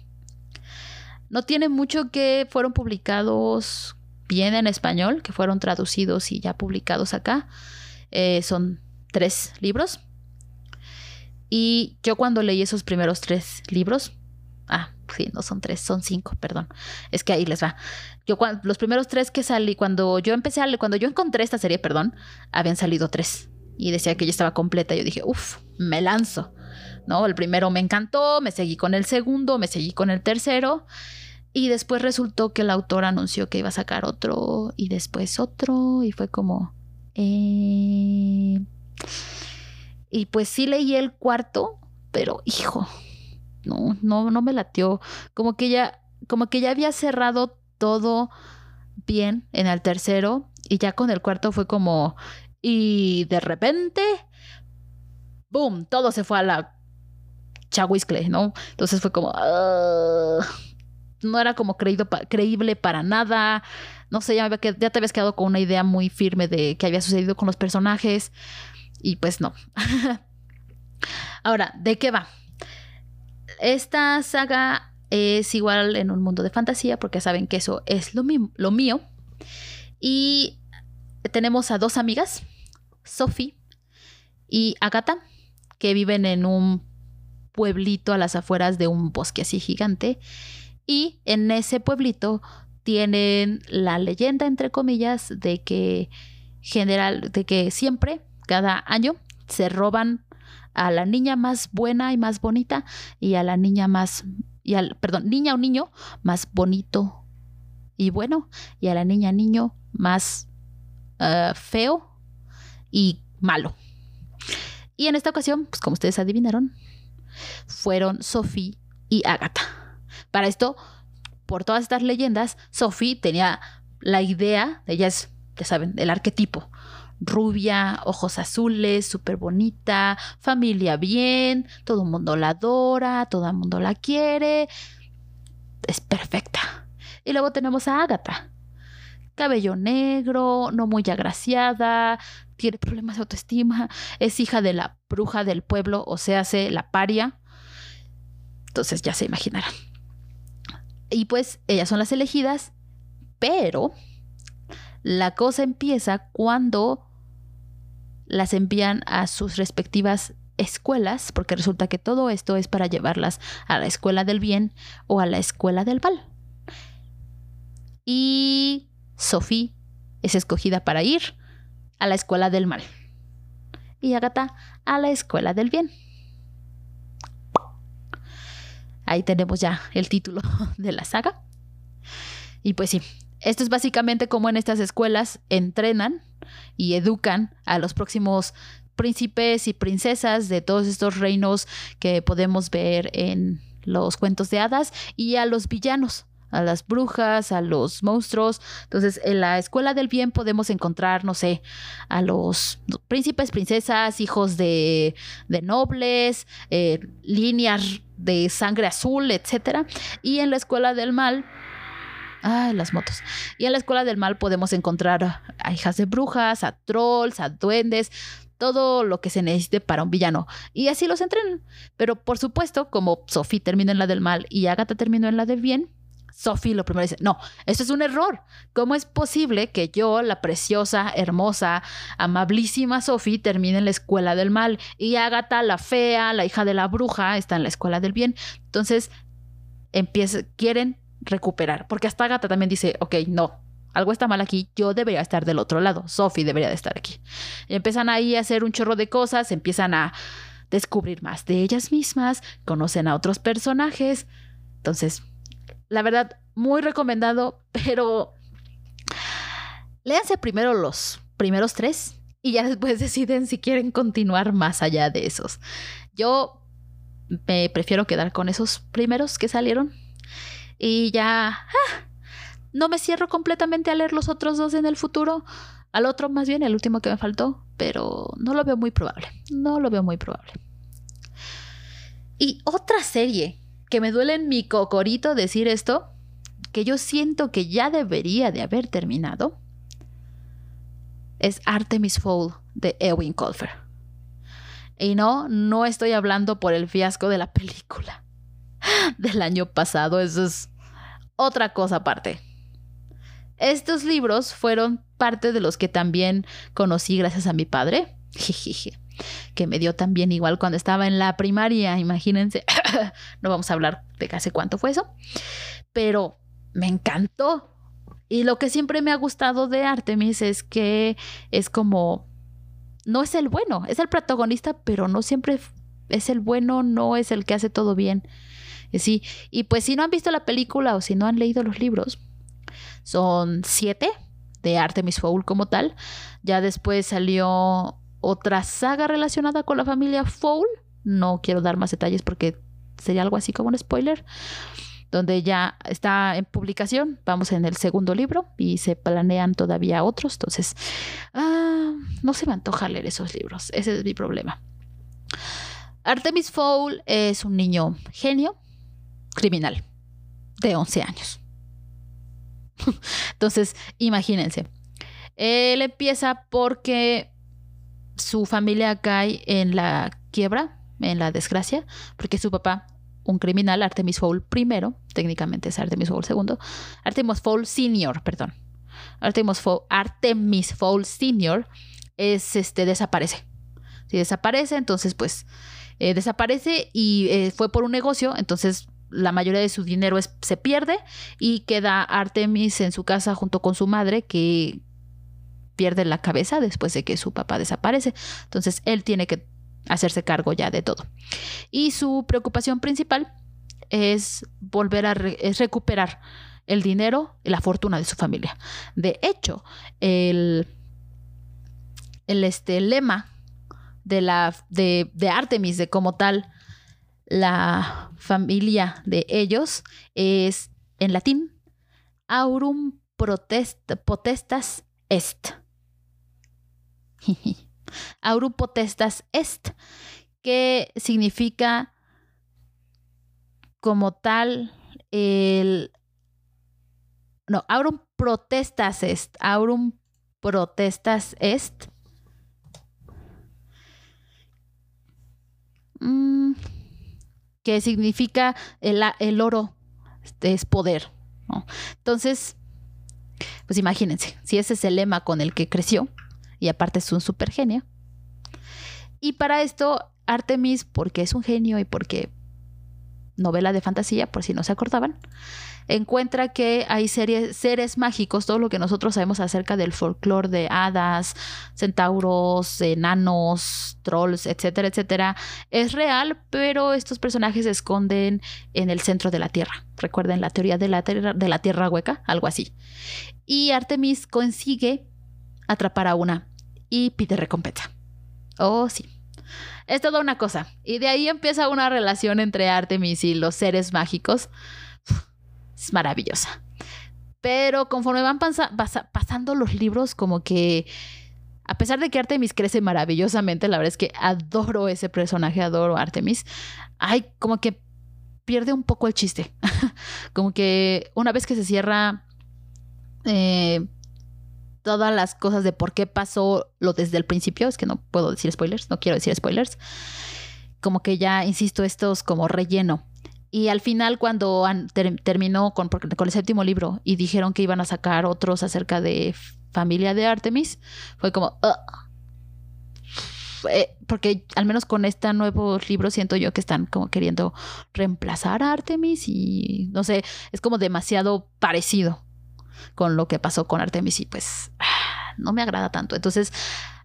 No tiene mucho que fueron publicados bien en español, que fueron traducidos y ya publicados acá. Eh, son tres libros. Y yo cuando leí esos primeros tres libros, ah, sí, no son tres, son cinco, perdón. Es que ahí les va. Yo los primeros tres que salí, cuando yo empecé a, cuando yo encontré esta serie, perdón, habían salido tres y decía que ya estaba completa. Yo dije, uff, me lanzo. ¿No? El primero me encantó, me seguí con el segundo, me seguí con el tercero. Y después resultó que el autor anunció que iba a sacar otro y después otro. Y fue como. Eh... Y pues sí leí el cuarto, pero hijo, no, no, no me latió. Como que ya, como que ya había cerrado todo bien en el tercero. Y ya con el cuarto fue como, y de repente, ¡boom! Todo se fue a la chahuiscle, ¿no? Entonces fue como... Ah", no era como creído creíble para nada. No sé, ya, ya te habías quedado con una idea muy firme de qué había sucedido con los personajes. Y pues no. Ahora, ¿de qué va? Esta saga es igual en un mundo de fantasía, porque saben que eso es lo, lo mío. Y tenemos a dos amigas Sophie y Agatha, que viven en un pueblito a las afueras de un bosque así gigante. Y en ese pueblito tienen la leyenda, entre comillas, de que general, de que siempre, cada año, se roban a la niña más buena y más bonita y a la niña más, y al, perdón, niña o niño más bonito y bueno y a la niña niño más ah, feo y malo. Y en esta ocasión, pues como ustedes adivinaron, fueron Sophie y Agatha. Para esto, por todas estas leyendas, Sophie tenía la idea, ella es, ya saben, el arquetipo. Rubia, ojos azules, súper bonita, familia bien, todo el mundo la adora, todo el mundo la quiere. Es perfecta. Y luego tenemos a Agatha. Cabello negro, no muy agraciada, tiene problemas de autoestima, es hija de la bruja del pueblo, o sea, hace la paria. Entonces ya se imaginarán. Y pues ellas son las elegidas, pero la cosa empieza cuando las envían a sus respectivas escuelas, porque resulta que todo esto es para llevarlas a la escuela del bien o a la escuela del mal. Y Sophie es escogida para ir a la escuela del mal y Agatha a la escuela del bien. Ahí tenemos ya el título de la saga. Y pues sí, esto es básicamente como en estas escuelas entrenan y educan a los próximos príncipes y princesas de todos estos reinos que podemos ver en los cuentos de hadas y a los villanos a las brujas, a los monstruos. Entonces, en la escuela del bien podemos encontrar, no sé, a los príncipes, princesas, hijos de, de nobles, eh, líneas de sangre azul, etc. Y en la escuela del mal... Ay, las motos. Y en la escuela del mal podemos encontrar a hijas de brujas, a trolls, a duendes, todo lo que se necesite para un villano. Y así los entrenan. Pero por supuesto, como Sophie terminó en la del mal y Agatha terminó en la del bien, Sophie lo primero dice, no, esto es un error. ¿Cómo es posible que yo, la preciosa, hermosa, amabilísima Sophie, termine en la escuela del mal y Agatha, la fea, la hija de la bruja, está en la escuela del bien? Entonces, quieren recuperar, porque hasta Agatha también dice, ok, no, algo está mal aquí, yo debería estar del otro lado, Sophie debería de estar aquí. Empiezan ahí a hacer un chorro de cosas, empiezan a descubrir más de ellas mismas, conocen a otros personajes. Entonces, la verdad, muy recomendado, pero léanse primero los primeros tres y ya después deciden si quieren continuar más allá de esos. Yo me prefiero quedar con esos primeros que salieron y ya ah, no me cierro completamente a leer los otros dos en el futuro. Al otro más bien, el último que me faltó, pero no lo veo muy probable. No lo veo muy probable. Y otra serie que me duele en mi cocorito decir esto, que yo siento que ya debería de haber terminado, es Artemis Fowl de Ewin Colfer. Y no, no estoy hablando por el fiasco de la película del año pasado, eso es otra cosa aparte. Estos libros fueron parte de los que también conocí gracias a mi padre, que me dio también igual cuando estaba en la primaria, imagínense. no vamos a hablar de hace cuánto fue eso, pero me encantó. Y lo que siempre me ha gustado de Artemis es que es como, no es el bueno, es el protagonista, pero no siempre es el bueno, no es el que hace todo bien. Sí, y pues si no han visto la película o si no han leído los libros, son siete de Artemis Fowl como tal. Ya después salió otra saga relacionada con la familia Fowl. No quiero dar más detalles porque sería algo así como un spoiler. Donde ya está en publicación. Vamos en el segundo libro y se planean todavía otros. Entonces, ah, no se me antoja leer esos libros. Ese es mi problema. Artemis Fowl es un niño genio, criminal, de 11 años. Entonces, imagínense. Él empieza porque su familia cae en la quiebra, en la desgracia, porque su papá, un criminal, Artemis Fowl primero, técnicamente es Artemis Fowl segundo, Artemis Fowl senior, perdón. Artemis Fowl, Artemis Fowl senior es este desaparece. Si desaparece, entonces pues eh, desaparece y eh, fue por un negocio, entonces la mayoría de su dinero se pierde y queda Artemis en su casa junto con su madre que pierde la cabeza después de que su papá desaparece. Entonces él tiene que hacerse cargo ya de todo. Y su preocupación principal es volver a recuperar el dinero y la fortuna de su familia. De hecho, el, el este, lema de, la, de, de Artemis, de como tal, la familia de ellos es en latín aurum potestas est. aurum potestas est, que significa como tal el no, aurum protestas est, aurum protestas est. Mm que significa el, oro es poder. Entonces, pues imagínense, si ese es el lema con el que creció, y aparte es un super genio. Y para esto, Artemis, porque es un genio y porque novela de fantasía, por si no se acordaban, encuentra que hay seres mágicos, todo lo que nosotros sabemos acerca del folclore de hadas, centauros, enanos, trolls, etcétera, etcétera, es real, pero estos personajes se esconden en el centro de la Tierra. Recuerden la teoría de la, de la Tierra hueca, algo así. Y Artemis consigue atrapar a una y pide recompensa. Oh, sí. Es toda una cosa. Y de ahí empieza una relación entre Artemis y los seres mágicos es maravillosa. Pero conforme van pasando los libros, como que a pesar de que Artemis crece maravillosamente, la verdad es que adoro ese personaje, adoro Artemis. Ay, como que pierde un poco el chiste. como que una vez que se cierra eh, todas las cosas de por qué pasó lo desde el principio, es que no puedo decir spoilers, no quiero decir spoilers. Como que ya, insisto, esto es como relleno. Y al final, cuando terminó con, con, el séptimo libro y dijeron que iban a sacar otros acerca de familia de Artemis, fue como... porque al menos con este nuevo libro siento yo que están como queriendo reemplazar a Artemis y no sé, es como demasiado parecido con lo que pasó con Artemis y pues no me agrada tanto. Entonces,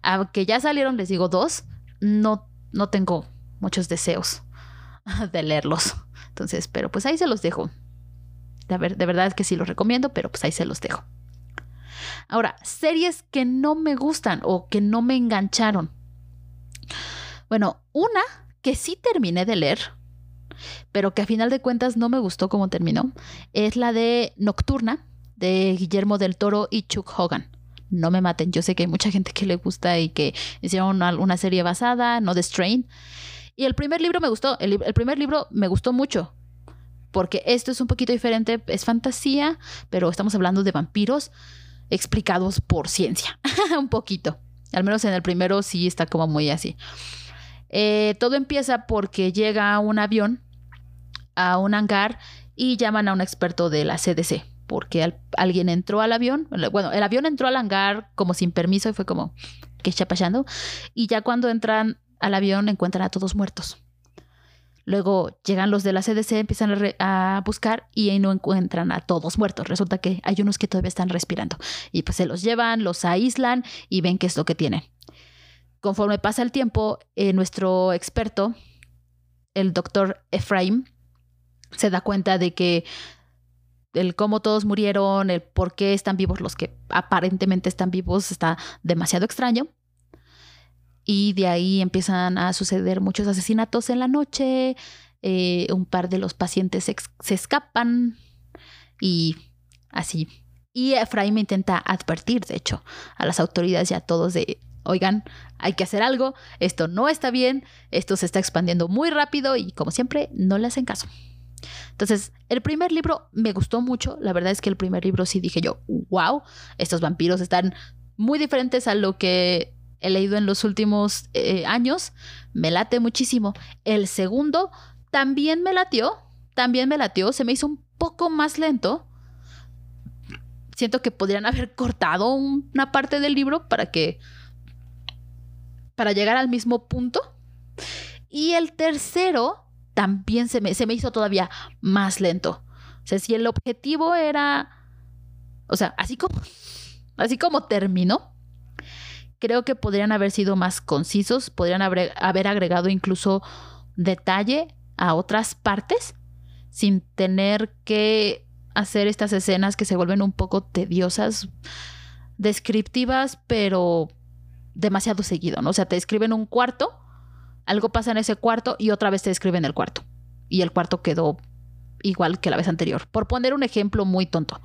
aunque ya salieron, les digo dos, no, no tengo muchos deseos de leerlos. Entonces, pero pues ahí se los dejo. De, ver, de verdad que sí los recomiendo, pero pues ahí se los dejo. Ahora, series que no me gustan o que no me engancharon. Bueno, una que sí terminé de leer, pero que a final de cuentas no me gustó como terminó, es la de Nocturna de Guillermo del Toro y Chuck Hogan. No me maten, yo sé que hay mucha gente que le gusta y que hicieron una, serie basada, no de Strain. Y el primer libro me gustó, el, primer libro me gustó mucho, porque esto es un poquito diferente, es fantasía, pero estamos hablando de vampiros explicados por ciencia, un poquito. Al menos en el primero sí está como muy así. Eh, todo empieza porque llega un avión a un hangar y llaman a un experto de la CDC, porque alguien entró al avión, bueno, el avión entró al hangar como sin permiso y fue como, ¿qué está? Y ya cuando entran al avión encuentran a todos muertos. Luego llegan los de la CDC, empiezan a, buscar y no encuentran a todos muertos. Resulta que hay unos que todavía están respirando. Y pues se los llevan, los aíslan y ven qué es lo que tienen. Conforme pasa el tiempo, eh, nuestro experto, el doctor Ephraim, se da cuenta de que el cómo todos murieron, el por qué están vivos los que aparentemente están vivos está demasiado extraño y de ahí empiezan a suceder muchos asesinatos en la noche, eh, un par de los pacientes se escapan y así. Y Efraín intenta advertir, de hecho, a las autoridades y a todos de, oigan, hay que hacer algo, esto no está bien, esto se está expandiendo muy rápido y como siempre, no le hacen caso. Entonces, el primer libro me gustó mucho, la verdad es que el primer libro sí dije yo, wow, estos vampiros están muy diferentes a lo que he leído en los últimos eh, años, me late muchísimo. El segundo también me latió, también me latió, se me hizo un poco más lento. Siento que podrían haber cortado una parte del libro para que para llegar al mismo punto. Y el tercero también se me, se me hizo todavía más lento. O sea, si el objetivo era, o sea, así como, así como terminó, creo que podrían haber sido más concisos, podrían haber, agregado incluso detalle a otras partes sin tener que hacer estas escenas que se vuelven un poco tediosas, descriptivas, pero demasiado seguido, ¿no? O sea, te describen un cuarto, algo pasa en ese cuarto y otra vez te describen el cuarto. Y el cuarto quedó igual que la vez anterior, por poner un ejemplo muy tonto.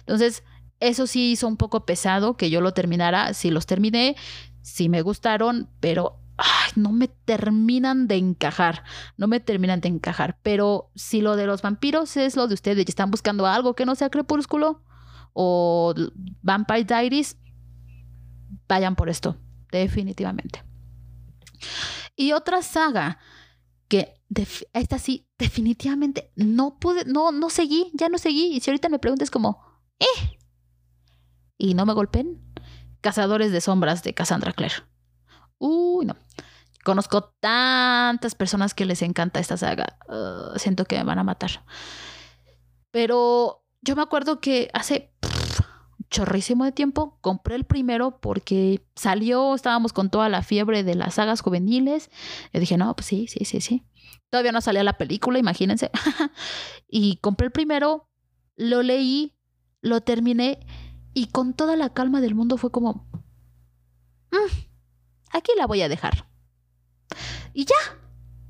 Entonces, eso sí hizo un poco pesado que yo lo terminara. Sí los terminé, sí me gustaron, pero no me terminan de encajar. No me terminan de encajar. Pero si lo de los vampiros es lo de ustedes y están buscando algo que no sea crepúsculo o Vampire Diaries, vayan por esto, definitivamente. Y otra saga que esta sí, definitivamente no pude, no, no seguí, ya no seguí. Y si ahorita me preguntas como, eh, y no me golpeen. Cazadores de sombras de Cassandra Clare. Uy, no. Conozco tantas personas que les encanta esta saga. Siento que me van a matar. Pero yo me acuerdo que hace chorrísimo de tiempo compré el primero porque salió, estábamos con toda la fiebre de las sagas juveniles. Yo dije, no, pues sí, sí, sí, sí. Todavía no salía la película, imagínense. y compré el primero, lo leí, lo terminé y con toda la calma del mundo fue como, mm, aquí la voy a dejar. Y ya,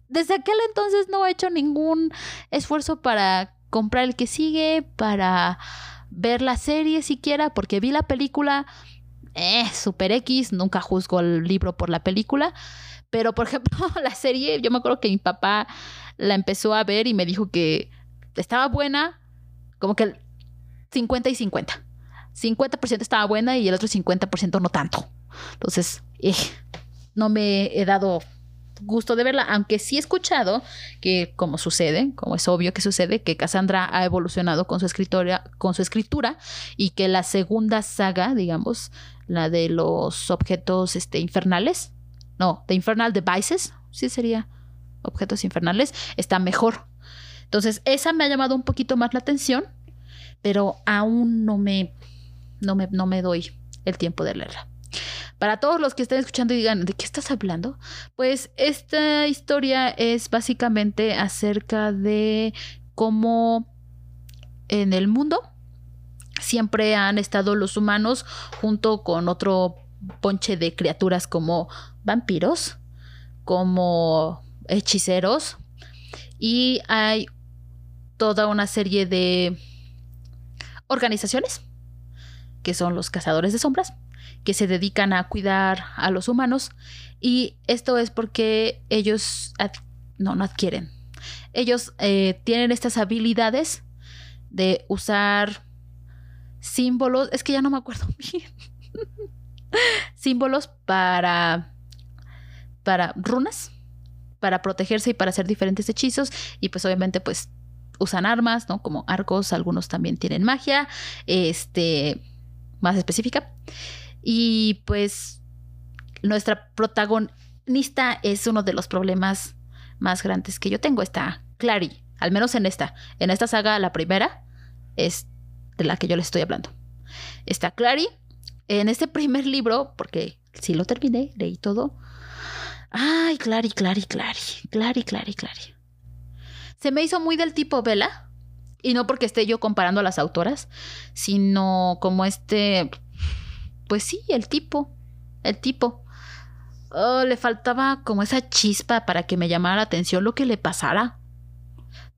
desde aquel entonces no he hecho ningún esfuerzo para comprar el que sigue, para ver la serie siquiera, porque vi la película, eh, Super X, nunca juzgo el libro por la película, pero por ejemplo la serie, yo me acuerdo que mi papá la empezó a ver y me dijo que estaba buena, como que 50 y 50. 50% estaba buena y el otro 50% no tanto. Entonces, eh, no me he dado gusto de verla, aunque sí he escuchado que, como sucede, como es obvio que sucede, que Cassandra ha evolucionado con su escritura, con su escritura y que la segunda saga, digamos, la de los objetos este, infernales, no, de Infernal Devices, sí sería objetos infernales, está mejor. Entonces, esa me ha llamado un poquito más la atención, pero aún no me no me, no me doy el tiempo de leerla. Para todos los que estén escuchando y digan, ¿de qué estás hablando? Pues esta historia es básicamente acerca de cómo en el mundo siempre han estado los humanos junto con otro ponche de criaturas como vampiros, como hechiceros, y hay toda una serie de organizaciones que son los cazadores de sombras, que se dedican a cuidar a los humanos y esto es porque ellos no, no adquieren. Ellos eh, tienen estas habilidades de usar símbolos, es que ya no me acuerdo bien, símbolos para, para runas, para protegerse y para hacer diferentes hechizos y pues obviamente pues usan armas, ¿no? Como arcos, algunos también tienen magia, este, más específica. Y pues nuestra protagonista es uno de los problemas más grandes que yo tengo, está Clary, al menos en esta. En esta saga, la primera es de la que yo les estoy hablando. Está Clary. En este primer libro, porque si lo terminé, leí todo. Ay, Clary, Clary, Clary, Clary, Clary, Clary. Se me hizo muy del tipo Vela. Y no porque esté yo comparando a las autoras, sino como este. Pues sí, el tipo. El tipo. Oh, le faltaba como esa chispa para que me llamara la atención lo que le pasara.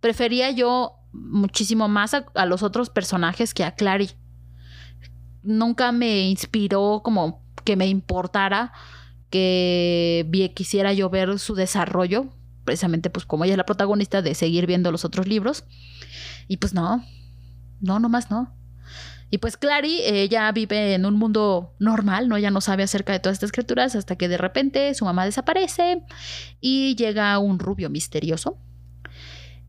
Prefería yo muchísimo más a, los otros personajes que a Clary. Nunca me inspiró como que me importara que quisiera yo ver su desarrollo precisamente pues como ella es la protagonista de seguir viendo los otros libros. Y pues no, no, nomás no. Y pues Clary, ella vive en un mundo normal, ¿no? Ella no sabe acerca de todas estas criaturas hasta que de repente su mamá desaparece y llega un rubio misterioso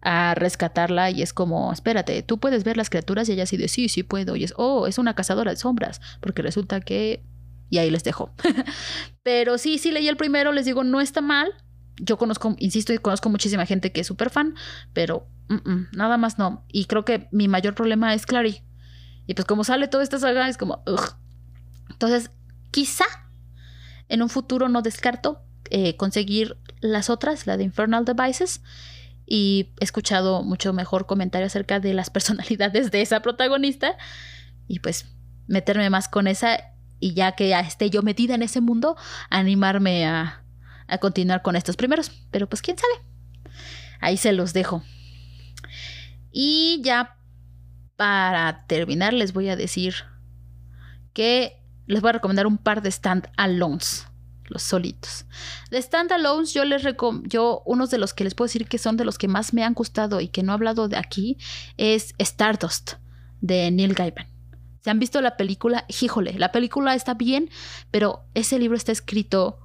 a rescatarla y es como, espérate, tú puedes ver las criaturas y ella así de, sí, sí puedo. Y es, oh, es una cazadora de sombras, porque resulta que... Y ahí les dejo. Pero sí, sí leí el primero, les digo, no está mal, yo conozco, insisto, y conozco muchísima gente que es súper fan, pero nada más no. Y creo que mi mayor problema es Clary. Y pues como sale toda esta saga, es como, Entonces, quizá en un futuro no descarto eh, conseguir las otras, la de Infernal Devices. Y he escuchado mucho mejor comentario acerca de las personalidades de esa protagonista. Y pues meterme más con esa y ya que ya esté yo metida en ese mundo, animarme a, a continuar con estos primeros. Pero pues quién sabe. Ahí se los dejo. Y ya para terminar les voy a decir que les voy a recomendar un par de stand-alones. Los solitos. De stand-alones, yo les yo, unos de los que les puedo decir que son de los que más me han gustado y que no he hablado de aquí, es Stardust, de Neil Gaiman. ¿Se han visto la película? Híjole, la película está bien, pero ese libro está escrito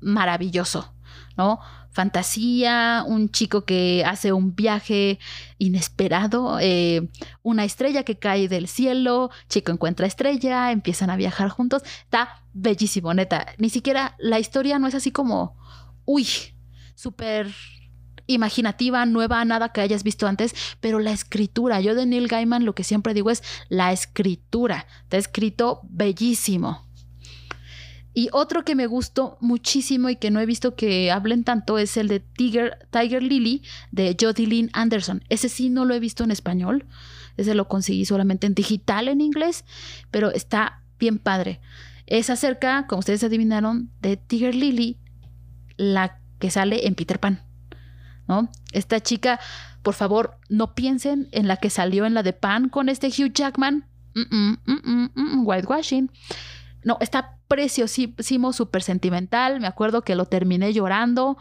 maravilloso, ¿no? Fantasía, un chico que hace un viaje inesperado, eh, una estrella que cae del cielo, chico encuentra estrella, empiezan a viajar juntos, está bellísimo, neta. Ni siquiera la historia no es así como, uy, súper imaginativa, nueva, nada que hayas visto antes, pero la escritura, yo de Neil Gaiman lo que siempre digo es la escritura, está escrito bellísimo. Y otro que me gustó muchísimo y que no he visto que hablen tanto es el de Tiger, Tiger Lily de Jodie Lynn Anderson. Ese sí no lo he visto en español. Ese lo conseguí solamente en digital en inglés, pero está bien padre. Es acerca, como ustedes adivinaron, de Tiger Lily, la que sale en Peter Pan. ¿No? Esta chica, por favor, no piensen en la que salió en la de Pan con este Hugh Jackman. whitewashing. No, está preciosísimo, súper sentimental. Me acuerdo que lo terminé llorando.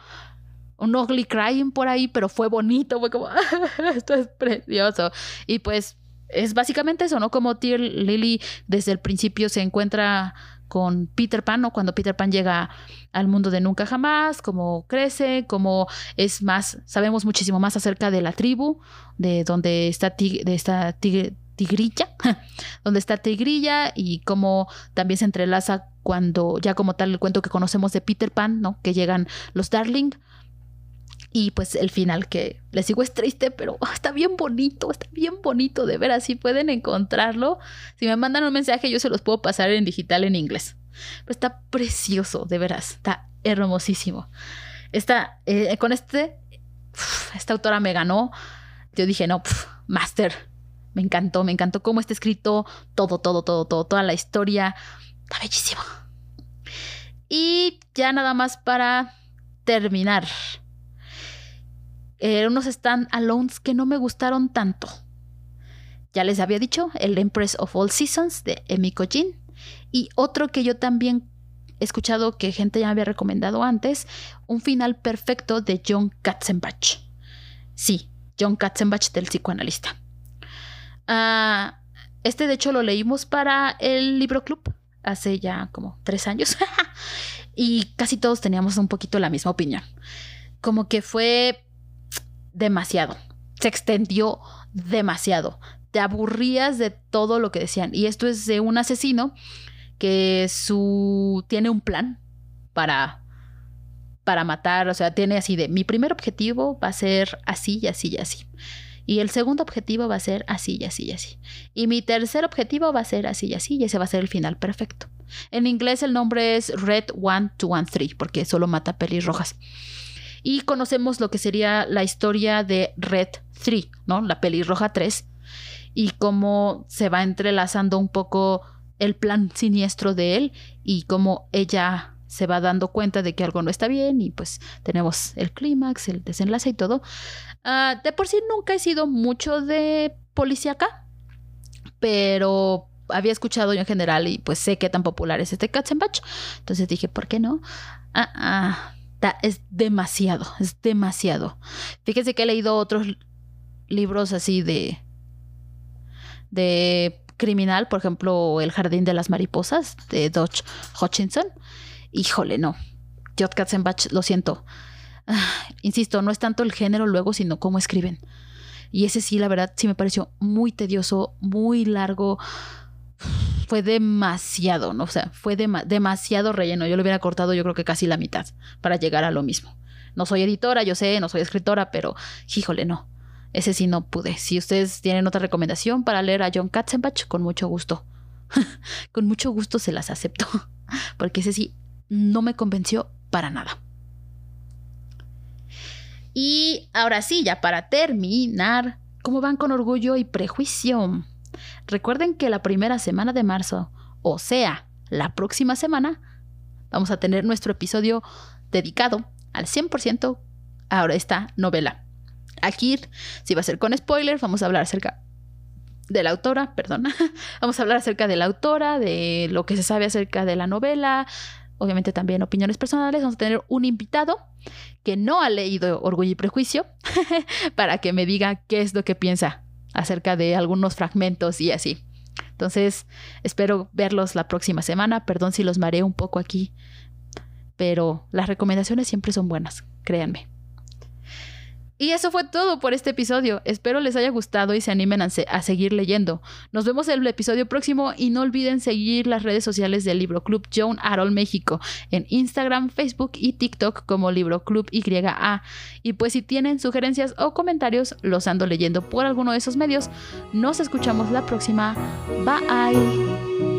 Un ugly crying por ahí, pero fue bonito. Fue como, esto es precioso. Y pues es básicamente eso, ¿no? Como Tear Lily desde el principio se encuentra con Peter Pan, ¿no? Cuando Peter Pan llega al mundo de nunca jamás, cómo crece, cómo es más, sabemos muchísimo más acerca de la tribu, de donde está, de esta tigre, tigrilla, donde está tigrilla y cómo también se entrelaza cuando ya como tal el cuento que conocemos de Peter Pan, ¿no? Que llegan los Darling Y pues el final que les digo es triste, pero está bien bonito, está bien bonito, de veras, si pueden encontrarlo. Si me mandan un mensaje, yo se los puedo pasar en digital en inglés. Pero está precioso, de veras, está hermosísimo. Está, eh, con este, esta autora me ganó. Yo dije, no, master. Me encantó, me encantó cómo está escrito todo, todo, todo, todo, toda la historia. Está bellísimo. Y ya nada más para terminar eh, unos stand-alones que no me gustaron tanto. Ya les había dicho, el Empress of All Seasons de Emiko Jin. Y otro que yo también he escuchado que gente ya me había recomendado antes, un final perfecto de John Katzenbach. Sí, John Katzenbach del psicoanalista. Ah, este de hecho lo leímos para el libro club hace ya como tres años y casi todos teníamos un poquito la misma opinión. Como que fue demasiado. Se extendió demasiado. Te aburrías de todo lo que decían. Y esto es de un asesino que su tiene un plan para para matar, o sea, tiene así de mi primer objetivo va a ser así y así y así. Y el segundo objetivo va a ser así y así y así. Y mi tercer objetivo va a ser así y así y ese va a ser el final perfecto. En inglés el nombre es Red One Two One Three porque solo mata pelirrojas. Y conocemos lo que sería la historia de Red 3, ¿no? La pelirroja 3. Y cómo se va entrelazando un poco el plan siniestro de él y cómo ella se va dando cuenta de que algo no está bien y pues tenemos el clímax, el desenlace y todo. Ah, de por sí nunca he sido mucho de policíaca, pero había escuchado yo en general y pues sé qué tan popular es este Katzenbach. Entonces dije, ¿por qué no? Ah, ah, es demasiado, es demasiado. Fíjense que he leído otros libros así de de criminal, por ejemplo, El jardín de las mariposas de Dodge Hutchinson. Híjole, no. J. Katzenbach, lo siento. Ah, insisto, no es tanto el género luego, sino cómo escriben. Y ese sí, la verdad, sí me pareció muy tedioso, muy largo fue demasiado, ¿no? O sea, fue demasiado relleno. Yo lo hubiera cortado yo creo que casi la mitad para llegar a lo mismo. No soy editora, yo sé, no soy escritora, pero híjole, no. Ese sí no pude. Si ustedes tienen otra recomendación para leer a John Katzenbach, con mucho gusto. con mucho gusto se las acepto. Porque ese sí no me convenció para nada. Y ahora sí, ya para terminar, ¿cómo van con orgullo y prejuicio? Recuerden que la primera semana de marzo, o sea, la próxima semana, vamos a tener nuestro episodio dedicado al 100% a esta novela. Aquí, si va a ser con spoilers, vamos a hablar acerca de la autora, perdón. vamos a hablar acerca de la autora, de lo que se sabe acerca de la novela, obviamente también opiniones personales. Vamos a tener un invitado que no ha leído Orgullo y Prejuicio para que me diga qué es lo que piensa acerca de algunos fragmentos y así. Entonces, espero verlos la próxima semana. Perdón si los mareo un poco aquí, pero las recomendaciones siempre son buenas, créanme. Y eso fue todo por este episodio. Espero les haya gustado y se animen a, seguir leyendo. Nos vemos en el episodio próximo y no olviden seguir las redes sociales del Libro Club Joan Arol México en Instagram, Facebook y TikTok como Libro Club YA. Y pues si tienen sugerencias o comentarios, los ando leyendo por alguno de esos medios. Nos escuchamos la próxima. Bye.